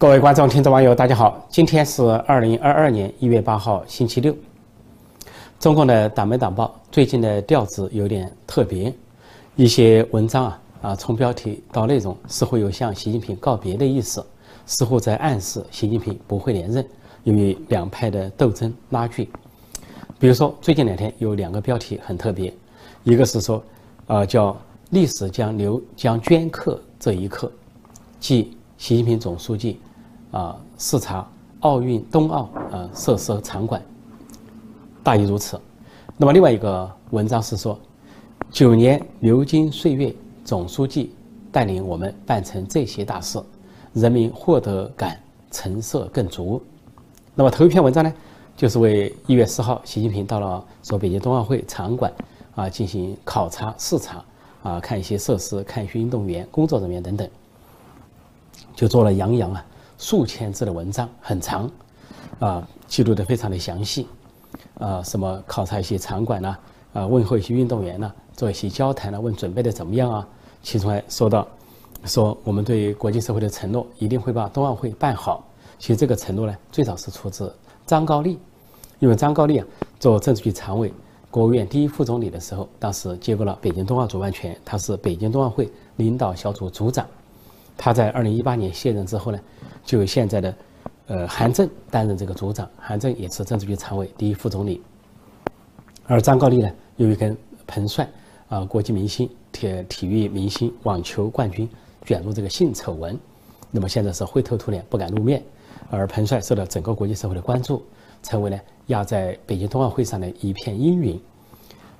各位观众、听众、网友，大家好！今天是二零二二年一月八号，星期六。中共的党媒党报最近的调子有点特别，一些文章啊啊，从标题到内容似乎有向习近平告别的意思，似乎在暗示习近平不会连任，由于两派的斗争拉锯。比如说，最近两天有两个标题很特别，一个是说，呃，叫“历史将留将镌刻这一刻”，即习近平总书记。啊，视察奥运冬奥啊设施和场馆，大意如此。那么另外一个文章是说，九年流金岁月，总书记带领我们办成这些大事，人民获得感成色更足。那么头一篇文章呢，就是为一月四号习近平到了说北京冬奥会场馆啊进行考察视察啊，看一些设施，看一些运动员、工作人员等等，就做了洋洋啊。数千字的文章很长，啊，记录的非常的详细，啊，什么考察一些场馆呐，啊，问候一些运动员呐，做一些交谈呐，问准备的怎么样啊？其中还说到，说我们对国际社会的承诺，一定会把冬奥会办好。其实这个承诺呢，最早是出自张高丽，因为张高丽啊，做政治局常委、国务院第一副总理的时候，当时接过了北京冬奥主办权，他是北京冬奥会领导小组组长。他在二零一八年卸任之后呢？就由现在的，呃，韩正担任这个组长，韩正也是政治局常委、第一副总理。而张高丽呢，由于跟彭帅啊，国际明星、体体育明星、网球冠军卷入这个性丑闻，那么现在是灰头土脸，不敢露面。而彭帅受到整个国际社会的关注，成为呢压在北京冬奥会上的一片阴云。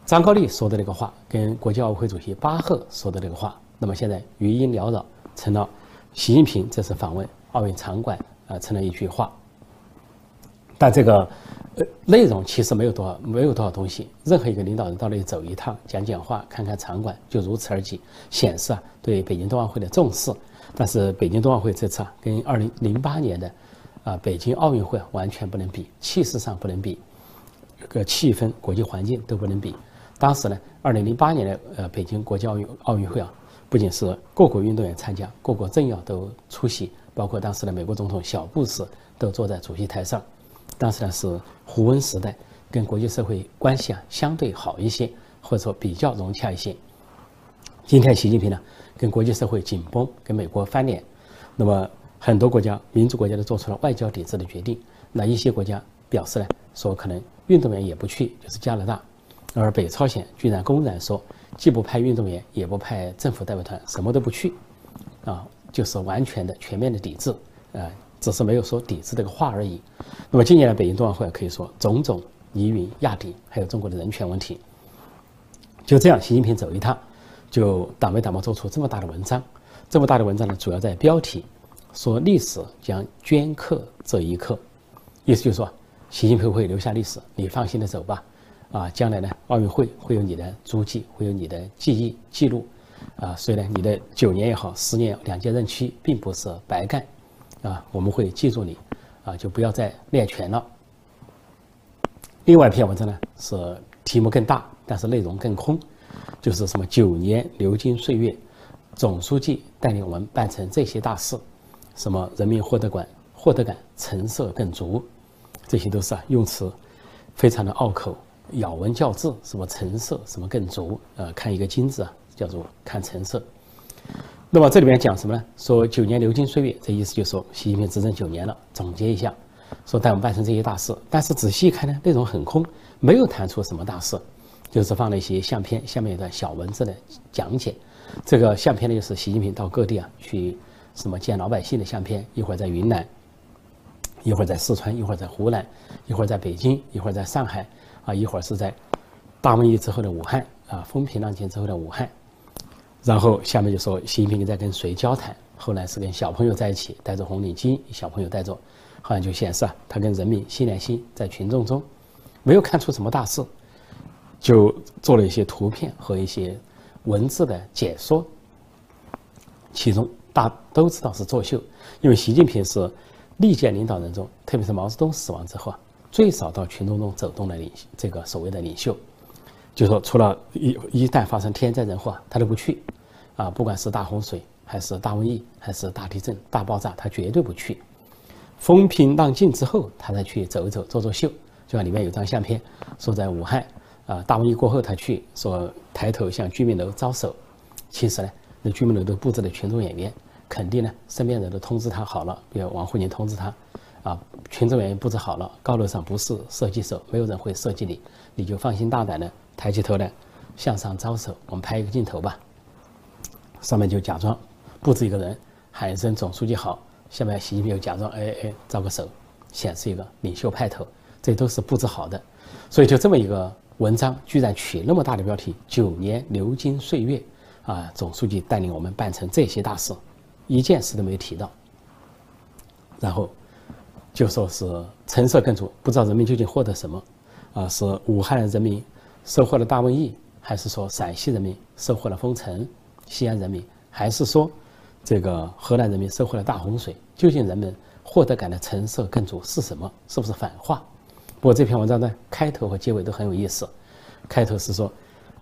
张高丽说的那个话，跟国际奥委会主席巴赫说的那个话，那么现在余音缭绕，成了习近平这次访问。奥运场馆啊，成了一句话，但这个呃内容其实没有多少，没有多少东西。任何一个领导人到那里走一趟，讲讲话，看看场馆，就如此而已，显示啊对北京冬奥会的重视。但是北京冬奥会这次啊，跟二零零八年的啊北京奥运会啊完全不能比，气势上不能比，这个气氛、国际环境都不能比。当时呢，二零零八年的呃北京国际奥运奥运会啊，不仅是各国运动员参加，各国政要都出席。包括当时的美国总统小布什都坐在主席台上，当时呢是胡温时代，跟国际社会关系啊相对好一些，或者说比较融洽一些。今天习近平呢跟国际社会紧绷，跟美国翻脸，那么很多国家民主国家都做出了外交抵制的决定，那一些国家表示呢说可能运动员也不去，就是加拿大，而北朝鲜居然公然说既不派运动员，也不派政府代表团，什么都不去，啊。就是完全的、全面的抵制，呃，只是没有说抵制这个话而已。那么今年的北京冬奥会可以说种种疑云压顶，还有中国的人权问题。就这样，习近平走一趟，就党没党报做出这么大的文章。这么大的文章呢，主要在标题说历史将镌刻这一刻，意思就是说，习近平会留下历史，你放心的走吧。啊，将来呢，奥运会会有你的足迹，会有你的记忆记录。啊，所以呢，你的九年也好，十年两届任期并不是白干，啊，我们会记住你，啊，就不要再练拳了。另外一篇文章呢，是题目更大，但是内容更空，就是什么九年流金岁月，总书记带领我们办成这些大事，什么人民获得感获得感成色更足，这些都是啊用词非常的拗口，咬文嚼字，什么成色，什么更足，呃，看一个金字啊。叫做看成色。那么这里面讲什么呢？说九年流金岁月，这意思就是说习近平执政九年了。总结一下，说带我们办成这些大事。但是仔细一看呢，内容很空，没有谈出什么大事，就是放了一些相片，下面一段小文字的讲解。这个相片呢，就是习近平到各地啊去什么见老百姓的相片。一会儿在云南，一会儿在四川，一会儿在湖南，一会儿在北京，一会儿在上海，啊，一会儿是在大瘟疫之后的武汉，啊，风平浪静之后的武汉。然后下面就说习近平在跟谁交谈？后来是跟小朋友在一起，戴着红领巾，小朋友带着，好像就显示啊，他跟人民心连心，在群众中，没有看出什么大事，就做了一些图片和一些文字的解说。其中大都知道是作秀，因为习近平是历届领导人中，特别是毛泽东死亡之后啊，最少到群众中走动的领这个所谓的领袖。就说除了一一旦发生天灾人祸，他都不去，啊，不管是大洪水还是大瘟疫还是大地震大爆炸，他绝对不去。风平浪静之后，他才去走一走、做做秀。就像里面有张相片，说在武汉啊，大瘟疫过后，他去说抬头向居民楼招手。其实呢，那居民楼都布置的群众演员，肯定呢，身边人都通知他好了，比如王沪宁通知他，啊，群众演员布置好了，高楼上不是射击手，没有人会射击你，你就放心大胆的抬起头来向上招手。我们拍一个镜头吧，上面就假装布置一个人，喊一声总书记好。下面习近平又假装哎哎招个手，显示一个领袖派头，这都是布置好的。所以就这么一个文章，居然取那么大的标题“九年流金岁月”，啊，总书记带领我们办成这些大事，一件事都没有提到。然后就说是成色更足，不知道人民究竟获得什么，啊，是武汉人民收获了大瘟疫，还是说陕西人民收获了封城，西安人民，还是说？这个河南人民收获了大洪水，究竟人们获得感的成色更足是什么？是不是反话？不过这篇文章的开头和结尾都很有意思。开头是说，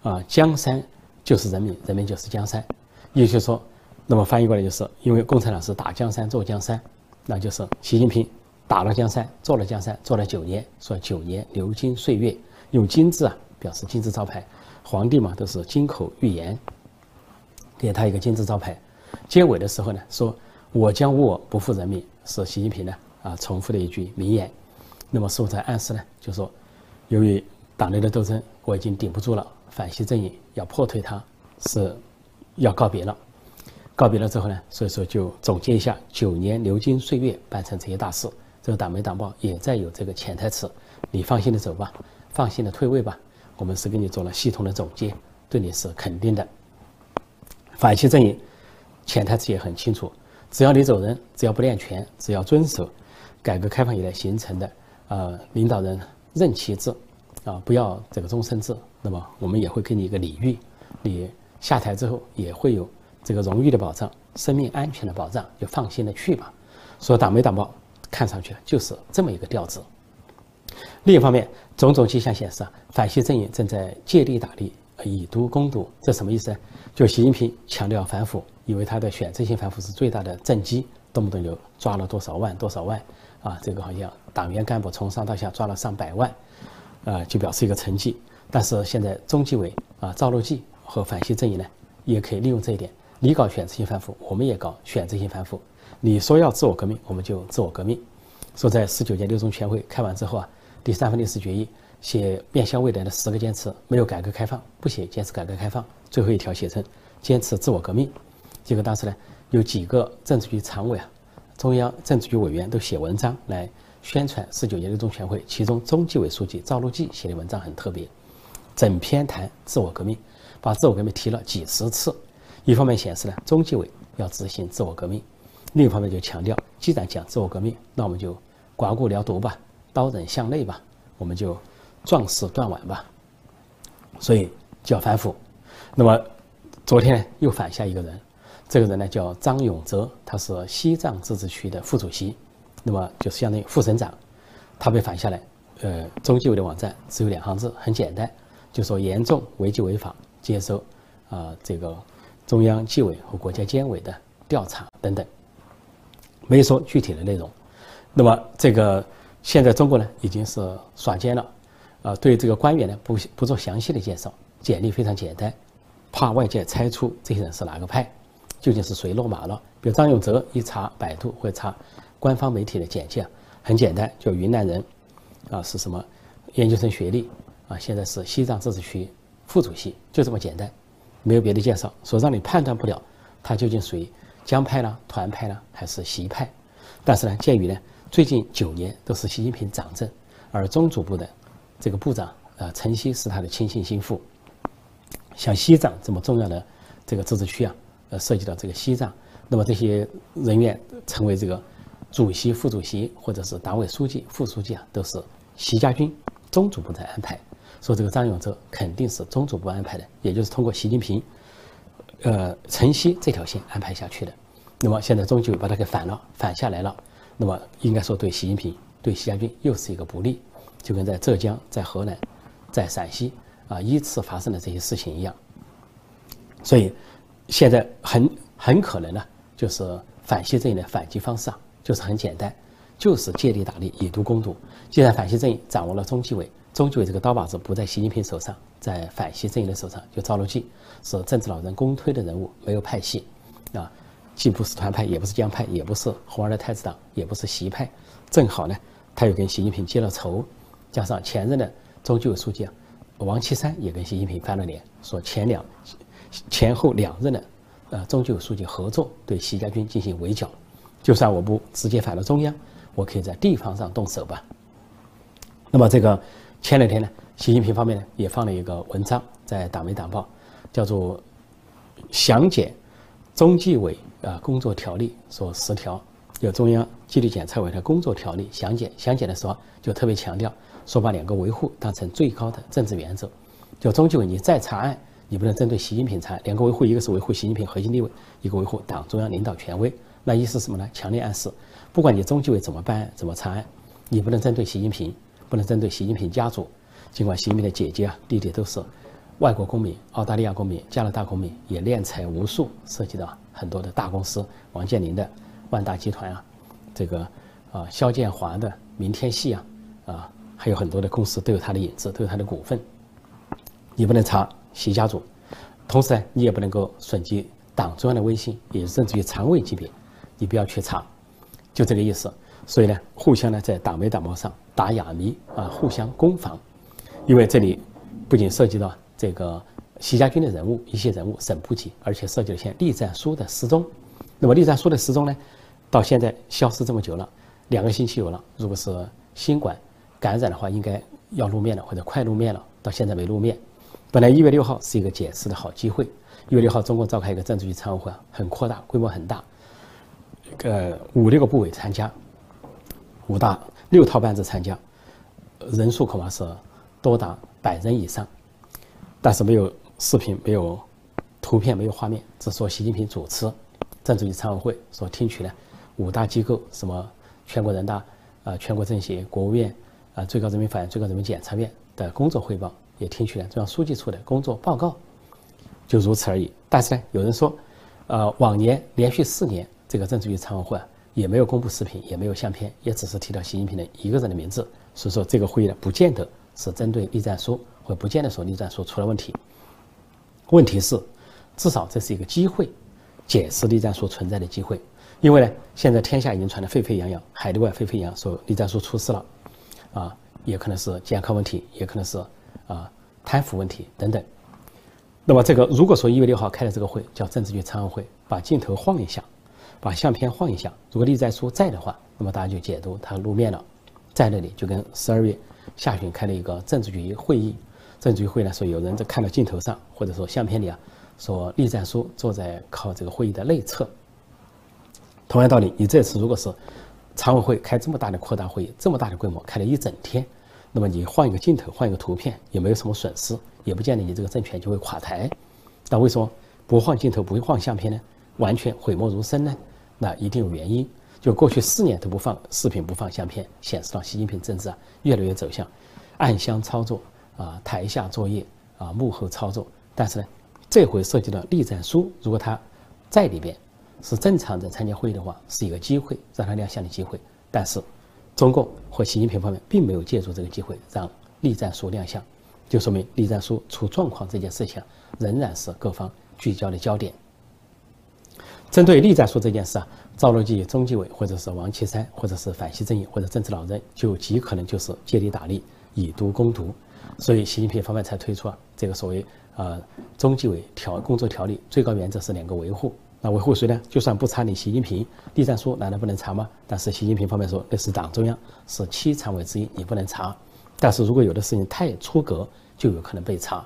啊，江山就是人民，人民就是江山。也就是说，那么翻译过来就是，因为共产党是打江山坐江山，那就是习近平打了江山，做了江山，做了九年，说九年流金岁月，用金字啊表示金字招牌。皇帝嘛都是金口玉言，给他一个金字招牌。结尾的时候呢，说“我将无我，不负人民”，是习近平呢啊重复的一句名言。那么是否在暗示呢？就说，由于党内的斗争，我已经顶不住了，反西阵营要破退，他是要告别了。告别了之后呢，所以说就总结一下：九年流金岁月，办成这些大事。这个党媒党报也在有这个潜台词：你放心的走吧，放心的退位吧。我们是给你做了系统的总结，对你是肯定的。反西阵营。潜台词也很清楚，只要你走人，只要不练权，只要遵守改革开放以来形成的呃领导人任期制，啊不要这个终身制，那么我们也会给你一个礼遇，你下台之后也会有这个荣誉的保障、生命安全的保障，就放心的去吧。说党没党报看上去就是这么一个调子。另一方面，种种迹象显示啊，反西阵营正在借力打力，以毒攻毒，这什么意思？就习近平强调反腐。以为他的选择性反腐是最大的政绩，动不动就抓了多少万多少万，啊，这个好像党员干部从上到下抓了上百万，啊，就表示一个成绩。但是现在中纪委啊、赵乐际和反西阵营呢，也可以利用这一点，你搞选择性反腐，我们也搞选择性反腐。你说要自我革命，我们就自我革命。说在十九届六中全会开完之后啊，第三份历史决议写面向未来的十个坚持，没有改革开放，不写坚持改革开放，最后一条写成坚持自我革命。结果当时呢，有几个政治局常委啊、中央政治局委员都写文章来宣传十九届六中全会。其中中纪委书记赵乐际写的文章很特别，整篇谈自我革命，把自我革命提了几十次。一方面显示呢，中纪委要执行自我革命；另一方面就强调，既然讲自我革命，那我们就刮骨疗毒吧，刀刃向内吧，我们就壮士断腕吧。所以就要反腐。那么昨天又反下一个人。这个人呢叫张永泽，他是西藏自治区的副主席，那么就是相当于副省长。他被反下来，呃，中纪委的网站只有两行字，很简单，就说严重违纪违法，接受啊这个中央纪委和国家监委的调查等等，没有说具体的内容。那么这个现在中国呢已经是耍奸了，啊，对这个官员呢不不做详细的介绍，简历非常简单，怕外界猜出这些人是哪个派。究竟是谁落马了？比如张永泽一查百度或查官方媒体的简介，很简单，就云南人，啊是什么研究生学历，啊现在是西藏自治区副主席，就这么简单，没有别的介绍，说让你判断不了他究竟属于江派呢、团派呢还是习派。但是呢，鉴于呢最近九年都是习近平掌政，而中组部的这个部长啊陈希是他的亲信心腹，像西藏这么重要的这个自治区啊。呃，涉及到这个西藏，那么这些人员成为这个主席、副主席，或者是党委书记、副书记啊，都是习家军中组部在安排。说这个张永哲肯定是中组部安排的，也就是通过习近平，呃，晨曦这条线安排下去的。那么现在中纪委把他给反了，反下来了。那么应该说对习近平、对习家军又是一个不利，就跟在浙江、在河南、在陕西啊依次发生的这些事情一样。所以。现在很很可能呢，就是反西阵营的反击方式啊，就是很简单，就是借力打力，以毒攻毒。既然反西阵营掌握了中纪委，中纪委这个刀把子不在习近平手上，在反西阵营的手上，就赵乐际是政治老人公推的人物，没有派系，啊，既不是团派，也不是江派，也不是红二代太子党，也不是习派，正好呢，他又跟习近平结了仇，加上前任的中纪委书记啊，王岐山也跟习近平翻了脸，说前两前后两任的呃中纪委书记合作对习家军进行围剿，就算我不直接反到中央。我可以在地方上动手吧。那么这个前两天呢，习近平方面呢也放了一个文章在党媒党报，叫做详解中纪委啊工作条例说十条，有中央纪律检查委的工作条例详解。详解的时候就特别强调说把两个维护当成最高的政治原则。就中纪委你再查案，你不能针对习近平查。两个维护，一个是维护习近平核心地位，一个维护党中央领导权威。那意思什么呢？强烈暗示。不管你中纪委怎么办、怎么查案，你不能针对习近平，不能针对习近平家族。尽管习近平的姐姐啊、弟弟都是外国公民、澳大利亚公民、加拿大公民，也敛财无数，涉及到很多的大公司，王健林的万达集团啊，这个啊肖建华的明天系啊，啊还有很多的公司都有他的影子，都有他的股份。你不能查习家族，同时呢，你也不能够损及党中央的威信，也甚至于常委级别，你不要去查。就这个意思，所以呢，互相呢在党媒党报上打哑谜啊，互相攻防，因为这里不仅涉及到这个习家军的人物一些人物省部级，而且涉及了像栗战书的失踪。那么栗战书的失踪呢，到现在消失这么久了，两个星期有了。如果是新冠感染的话，应该要露面了或者快露面了，到现在没露面。本来一月六号是一个解释的好机会，一月六号中共召开一个政治局常委会，很扩大，规模很大。呃，五六个部委参加，五大六套班子参加，人数恐怕是多达百人以上，但是没有视频，没有图片，没有画面，只说习近平主持政治局常委会，所听取了五大机构，什么全国人大、啊全国政协、国务院、啊最高人民法院、最高人民检察院的工作汇报，也听取了中央书记处的工作报告，就如此而已。但是呢，有人说，呃，往年连续四年。这个政治局常委会啊也没有公布视频，也没有相片，也只是提到习近平的一个人的名字。所以说，这个会议呢，不见得是针对栗战书，会不见得说栗战书出了问题。问题是，至少这是一个机会，解释栗战书存在的机会。因为呢，现在天下已经传得沸沸扬扬，海内外沸沸扬扬，说栗战书出事了，啊，也可能是健康问题，也可能是啊贪腐问题等等。那么这个如果说一月六号开的这个会叫政治局常委会，把镜头晃一下。把相片晃一下，如果栗战书在的话，那么大家就解读他露面了，在那里就跟十二月下旬开了一个政治局会议，政治局会呢说有人在看到镜头上或者说相片里啊，说栗战书坐在靠这个会议的内侧。同样道理，你这次如果是常委会开这么大的扩大会议，这么大的规模开了一整天，那么你换一个镜头，换一个图片，也没有什么损失，也不见得你这个政权就会垮台。那为什么不换镜头，不换相片呢？完全讳莫如深呢？那一定有原因。就过去四年都不放视频、不放相片，显示到习近平政治啊越来越走向暗箱操作啊、台下作业啊、幕后操作。但是呢，这回涉及到栗战书，如果他在里边是正常的参加会议的话，是一个机会让他亮相的机会。但是中共或习近平方面并没有借助这个机会让栗战书亮相，就说明栗战书出状况这件事情仍然是各方聚焦的焦点。针对栗战书这件事啊，赵乐际、中纪委或者是王岐山，或者是反西阵营或者政治老人，就极可能就是借力打力，以毒攻毒。所以习近平方面才推出啊这个所谓呃中纪委条工作条例，最高原则是两个维护。那维护谁呢？就算不查你习近平，栗战书难道不能查吗？但是习近平方面说那是党中央，是七常委之一，你不能查。但是如果有的事情太出格，就有可能被查。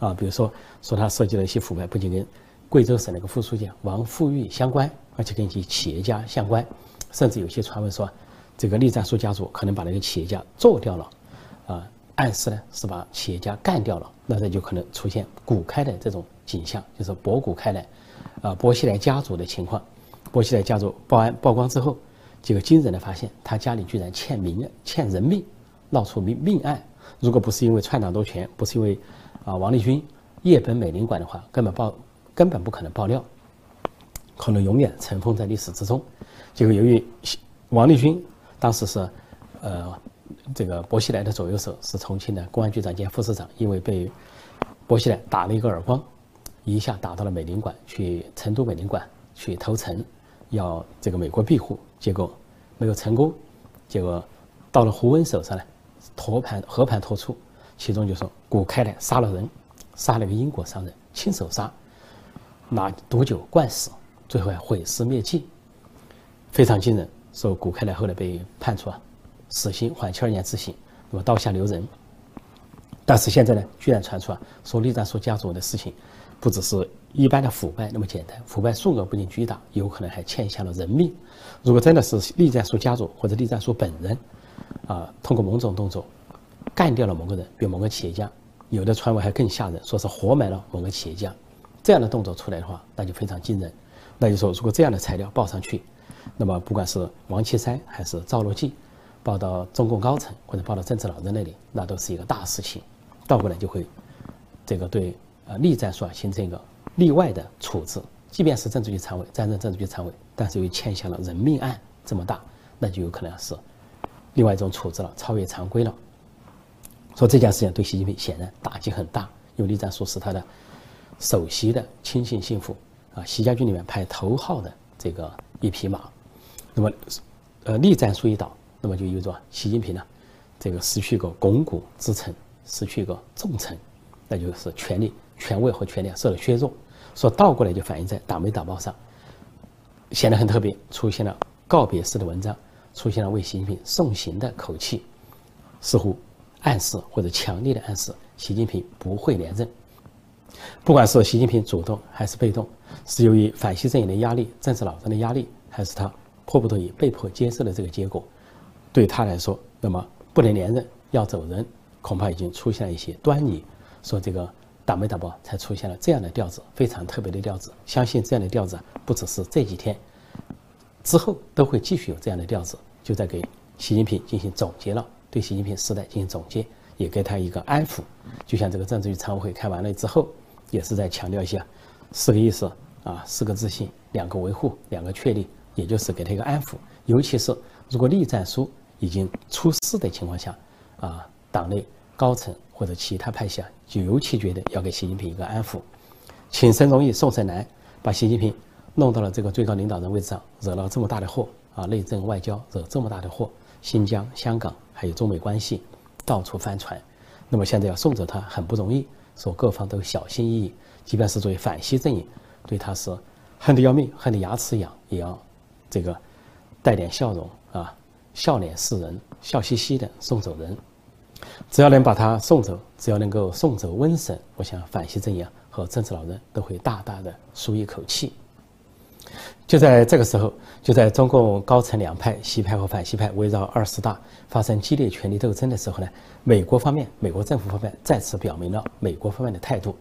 啊，比如说说他涉及了一些腐败，不仅跟。贵州省那个副书记王富玉相关，而且跟一些企业家相关，甚至有些传闻说，这个栗战书家族可能把那个企业家做掉了，暗示呢是把企业家干掉了，那这就可能出现股开的这种景象，就是博股开来，啊，薄熙来家族的情况，薄熙来家族报案曝光之后，这个惊人的发现，他家里居然欠民欠人命，闹出命命案，如果不是因为篡党夺权，不是因为啊王立军夜本美领馆的话，根本报。根本不可能爆料，可能永远尘封在历史之中。结果由于王立军当时是，呃，这个薄熙来的左右手是重庆的公安局长兼副市长，因为被薄熙来打了一个耳光，一下打到了美领馆去，成都美领馆去投诚，要这个美国庇护，结果没有成功，结果到了胡温手上呢，托盘和盘托出，其中就说古开来杀了人，杀了一个英国商人，亲手杀，拿毒酒灌死，最后还毁尸灭迹，非常惊人。说古开来后来被判处啊死刑，缓期二年执行，那么刀下留人。但是现在呢，居然传出啊说栗战书家族的事情，不只是一般的腐败那么简单，腐败数额不仅巨大，有可能还欠下了人命。如果真的是栗战书家族或者栗战书本人，啊，通过某种动作干掉了某个人，比如某个企业家，有的传闻还更吓人，说是活埋了某个企业家，这样的动作出来的话，那就非常惊人。那就说，如果这样的材料报上去，那么，不管是王岐山还是赵乐际，报到中共高层或者报到政治老人那里，那都是一个大事情。倒过来就会，这个对呃栗战书啊形成一个例外的处置。即便是政治局常委，担任政治局常委，但是又欠下了人命案这么大，那就有可能是另外一种处置了，超越常规了。说这件事情对习近平显然打击很大，因为栗战书是他的首席的亲信心腹啊，习家军里面排头号的这个一匹马。那么，呃，栗战书一倒，那么就意味着习近平呢，这个失去一个巩固之臣，失去一个重臣，那就是权力、权位和权力受了削弱。说倒过来就反映在《党媒党报》上，显得很特别，出现了告别式的文章，出现了为习近平送行的口气，似乎暗示或者强烈的暗示，习近平不会连任。不管是习近平主动还是被动，是由于反西阵营的压力、政治老张的压力，还是他？迫不得已被迫接受的这个结果，对他来说，那么不能连任要走人，恐怕已经出现了一些端倪。说这个党没党报才出现了这样的调子，非常特别的调子。相信这样的调子不只是这几天，之后都会继续有这样的调子，就在给习近平进行总结了，对习近平时代进行总结，也给他一个安抚。就像这个政治局常委会开完了之后，也是在强调一下四个意思啊，四个自信，两个维护，两个确立。也就是给他一个安抚，尤其是如果栗战书已经出事的情况下，啊，党内高层或者其他派系啊，就尤其觉得要给习近平一个安抚。请神容易送神难，把习近平弄到了这个最高领导人位置上，惹了这么大的祸啊，内政外交惹这么大的祸，新疆、香港还有中美关系到处翻船，那么现在要送走他很不容易，说各方都小心翼翼，即便是作为反西阵营，对他是恨得要命，恨得牙齿痒，也要。这个带点笑容，笑脸示人，笑嘻嘻的送走人。只要能把他送走，只要能够送走瘟神，我想反西阵营和政治老人都会大大的舒一口气。就在这个时候，就在中共高层两派西派和反西派围绕二十大发生激烈权力斗争的时候呢，美国方面，美国政府方面再次表明了美国方面的态度。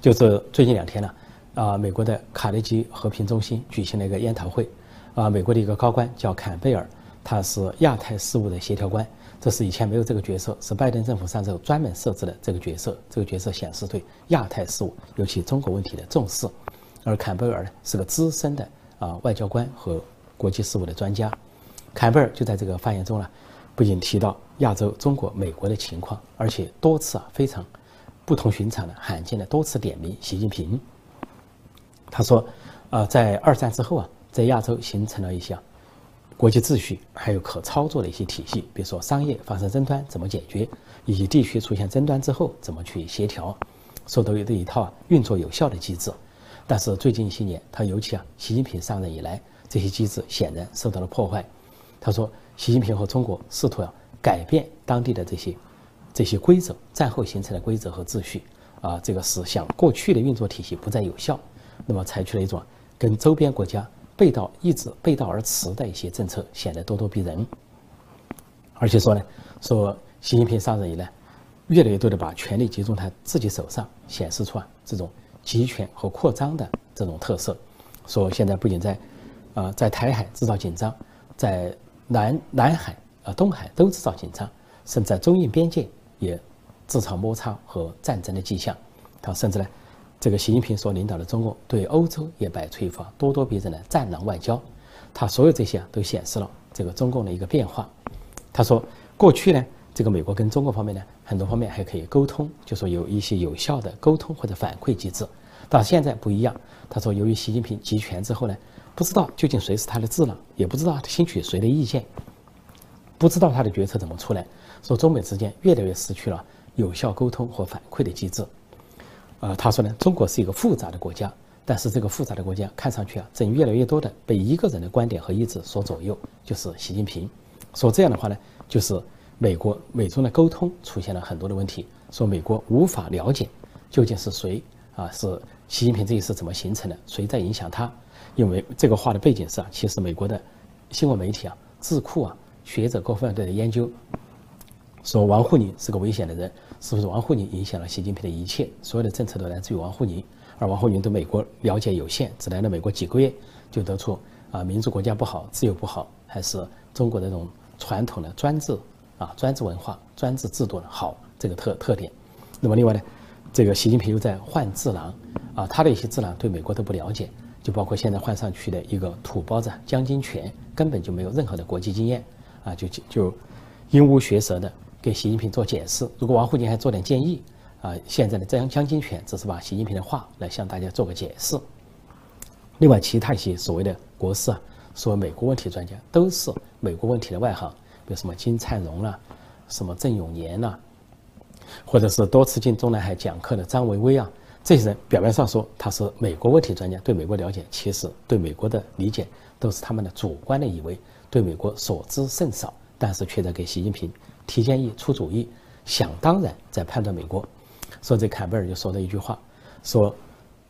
就是最近两天呢，啊，美国的卡内基和平中心举行了一个研讨会。啊，美国的一个高官叫坎贝尔，他是亚太事务的协调官，这是以前没有这个角色，是拜登政府上周专门设置的这个角色。这个角色显示对亚太事务，尤其中国问题的重视。而坎贝尔呢，是个资深的啊外交官和国际事务的专家。坎贝尔就在这个发言中呢，不仅提到亚洲、中国、美国的情况，而且多次啊非常不同寻常的、罕见的多次点名习近平。他说，啊，在二战之后啊。在亚洲形成了一些国际秩序，还有可操作的一些体系，比如说商业发生争端怎么解决，以及地区出现争端之后怎么去协调，说都有这一套运作有效的机制。但是最近一些年，他尤其啊，习近平上任以来，这些机制显然受到了破坏。他说，习近平和中国试图要改变当地的这些这些规则，战后形成的规则和秩序啊，这个是想过去的运作体系不再有效，那么采取了一种跟周边国家。背道一直背道而驰的一些政策显得咄咄逼人，而且说呢，说习近平上任以来，越来越多的把权力集中他自己手上，显示出啊这种集权和扩张的这种特色。说现在不仅在，啊在台海制造紧张，在南南海啊东海都制造紧张，甚至在中印边界也制造摩擦和战争的迹象。他甚至呢。这个习近平所领导的中共对欧洲也摆出一副咄咄逼人的战狼外交，他所有这些啊都显示了这个中共的一个变化。他说，过去呢，这个美国跟中国方面呢，很多方面还可以沟通，就说有一些有效的沟通或者反馈机制。到现在不一样。他说，由于习近平集权之后呢，不知道究竟谁是他的智囊，也不知道他听取谁的意见，不知道他的决策怎么出来。说中美之间越来越失去了有效沟通和反馈的机制。呃，他说呢，中国是一个复杂的国家。但是这个复杂的国家看上去啊，正越来越多的被一个人的观点和意志所左右，就是习近平。说这样的话呢，就是美国美中的沟通出现了很多的问题。说美国无法了解究竟是谁啊，是习近平这一次怎么形成的，谁在影响他？因为这个话的背景是啊，其实美国的新闻媒体啊、智库啊、学者各方面的研究，说王沪宁是个危险的人，是不是王沪宁影响了习近平的一切？所有的政策都来自于王沪宁。而王沪宁对美国了解有限，只来了美国几个月，就得出啊民主国家不好，自由不好，还是中国的这种传统的专制啊专制文化、专制制度的好这个特特点。那么另外呢，这个习近平又在换智囊啊，他的一些智囊对美国都不了解，就包括现在换上去的一个土包子江金泉，根本就没有任何的国际经验啊，就就鹦鹉学舌的给习近平做解释。如果王沪宁还做点建议。啊，现在的这样江金泉只是把习近平的话来向大家做个解释。另外，其他一些所谓的国事啊，说美国问题专家都是美国问题的外行，比如什么金灿荣啦，什么郑永年呐，或者是多次进中南海讲课的张维维啊，这些人表面上说他是美国问题专家，对美国了解，其实对美国的理解都是他们的主观的以为，对美国所知甚少，但是却在给习近平提建议、出主意，想当然在判断美国。说这坎贝尔就说了一句话，说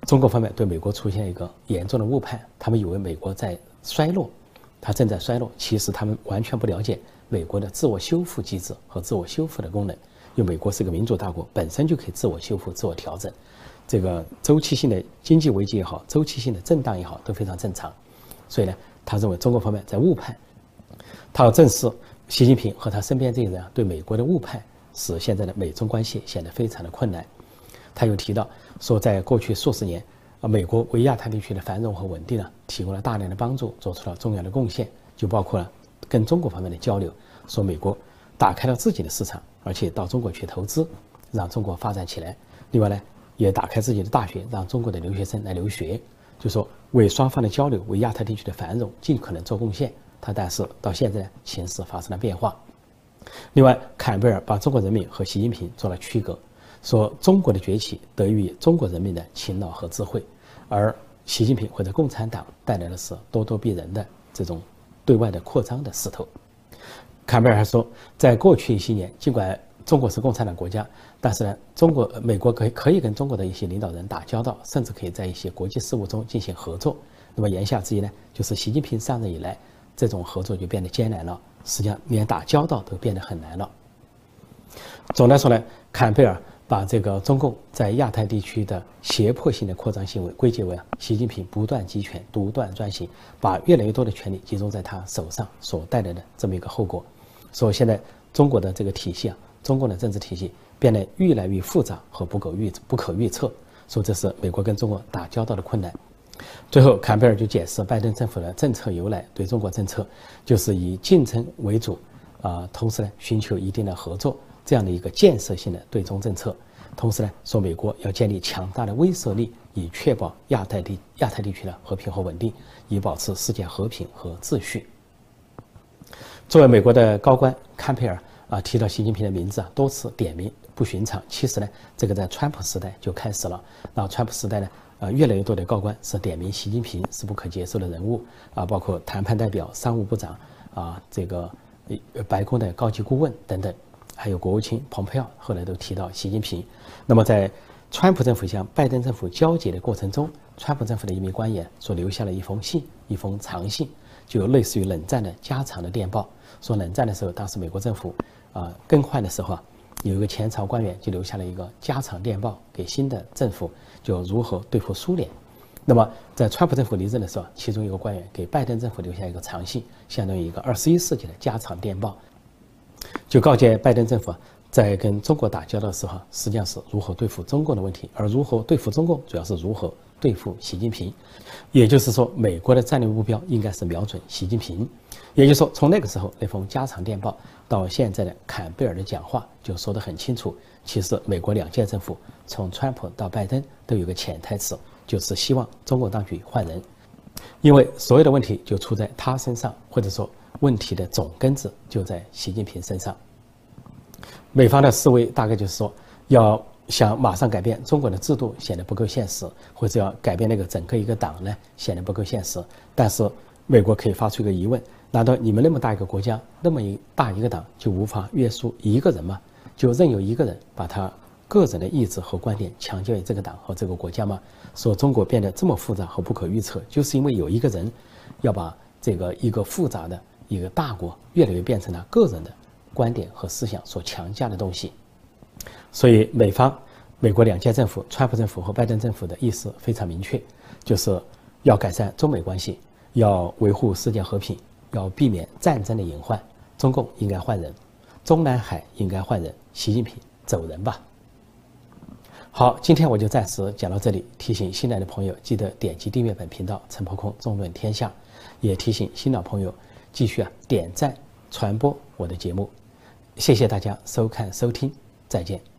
中国方面对美国出现一个严重的误判，他们以为美国在衰落，它正在衰落。其实他们完全不了解美国的自我修复机制和自我修复的功能。因为美国是个民主大国，本身就可以自我修复、自我调整。这个周期性的经济危机也好，周期性的震荡也好，都非常正常。所以呢，他认为中国方面在误判。他要正视习近平和他身边这些人啊对美国的误判。使现在的美中关系显得非常的困难。他又提到说，在过去数十年，啊，美国为亚太地区的繁荣和稳定呢，提供了大量的帮助，做出了重要的贡献，就包括了跟中国方面的交流。说美国打开了自己的市场，而且到中国去投资，让中国发展起来。另外呢，也打开自己的大学，让中国的留学生来留学，就说为双方的交流，为亚太地区的繁荣尽可能做贡献。他但是到现在形势发生了变化。另外，坎贝尔把中国人民和习近平做了区隔，说中国的崛起得益于中国人民的勤劳和智慧，而习近平或者共产党带来的是咄咄逼人的这种对外的扩张的势头。坎贝尔还说，在过去一些年，尽管中国是共产党国家，但是呢，中国、美国可以可以跟中国的一些领导人打交道，甚至可以在一些国际事务中进行合作。那么言下之意呢，就是习近平上任以来，这种合作就变得艰难了。实际上，连打交道都变得很难了。总的来说呢，坎贝尔把这个中共在亚太地区的胁迫性的扩张行为归结为啊，习近平不断集权、独断专行，把越来越多的权力集中在他手上所带来的这么一个后果。所以现在中国的这个体系啊，中共的政治体系变得越来越复杂和不可预不可预测。所以这是美国跟中国打交道的困难。最后，坎贝尔就解释拜登政府的政策由来，对中国政策就是以竞争为主，啊，同时呢，寻求一定的合作，这样的一个建设性的对中政策。同时呢，说美国要建立强大的威慑力，以确保亚太地亚太地区的和平和稳定，以保持世界和平和秩序。作为美国的高官，坎贝尔啊提到习近平的名字啊，多次点名不寻常。其实呢，这个在川普时代就开始了。那川普时代呢？啊，越来越多的高官是点名习近平是不可接受的人物啊，包括谈判代表、商务部长啊，这个白宫的高级顾问等等，还有国务卿蓬佩奥，后来都提到习近平。那么在川普政府向拜登政府交接的过程中，川普政府的一名官员所留下了一封信，一封长信，就类似于冷战的加长的电报。说冷战的时候，当时美国政府啊更换的时候啊。有一个前朝官员就留下了一个加长电报给新的政府，就如何对付苏联。那么在川普政府离任的时候，其中一个官员给拜登政府留下一个长信，相当于一个二十一世纪的加长电报，就告诫拜登政府在跟中国打交道的时候，实际上是如何对付中共的问题，而如何对付中共，主要是如何对付习近平。也就是说，美国的战略目标应该是瞄准习近平。也就是说，从那个时候那封家常电报到现在的坎贝尔的讲话，就说得很清楚。其实，美国两届政府从川普到拜登都有个潜台词，就是希望中国当局换人，因为所有的问题就出在他身上，或者说问题的总根子就在习近平身上。美方的思维大概就是说，要想马上改变中国的制度，显得不够现实；或者要改变那个整个一个党呢，显得不够现实。但是美国可以发出一个疑问：难道你们那么大一个国家，那么一大一个党，就无法约束一个人吗？就任由一个人把他个人的意志和观点强加于这个党和这个国家吗？说中国变得这么复杂和不可预测，就是因为有一个人要把这个一个复杂的一个大国，越来越变成了个人的。观点和思想所强加的东西，所以美方、美国两届政府、川普政府和拜登政府的意思非常明确，就是要改善中美关系，要维护世界和平，要避免战争的隐患。中共应该换人，中南海应该换人，习近平走人吧。好，今天我就暂时讲到这里。提醒新来的朋友，记得点击订阅本频道“陈破空纵论天下”，也提醒新老朋友继续啊点赞传播我的节目。谢谢大家收看收听，再见。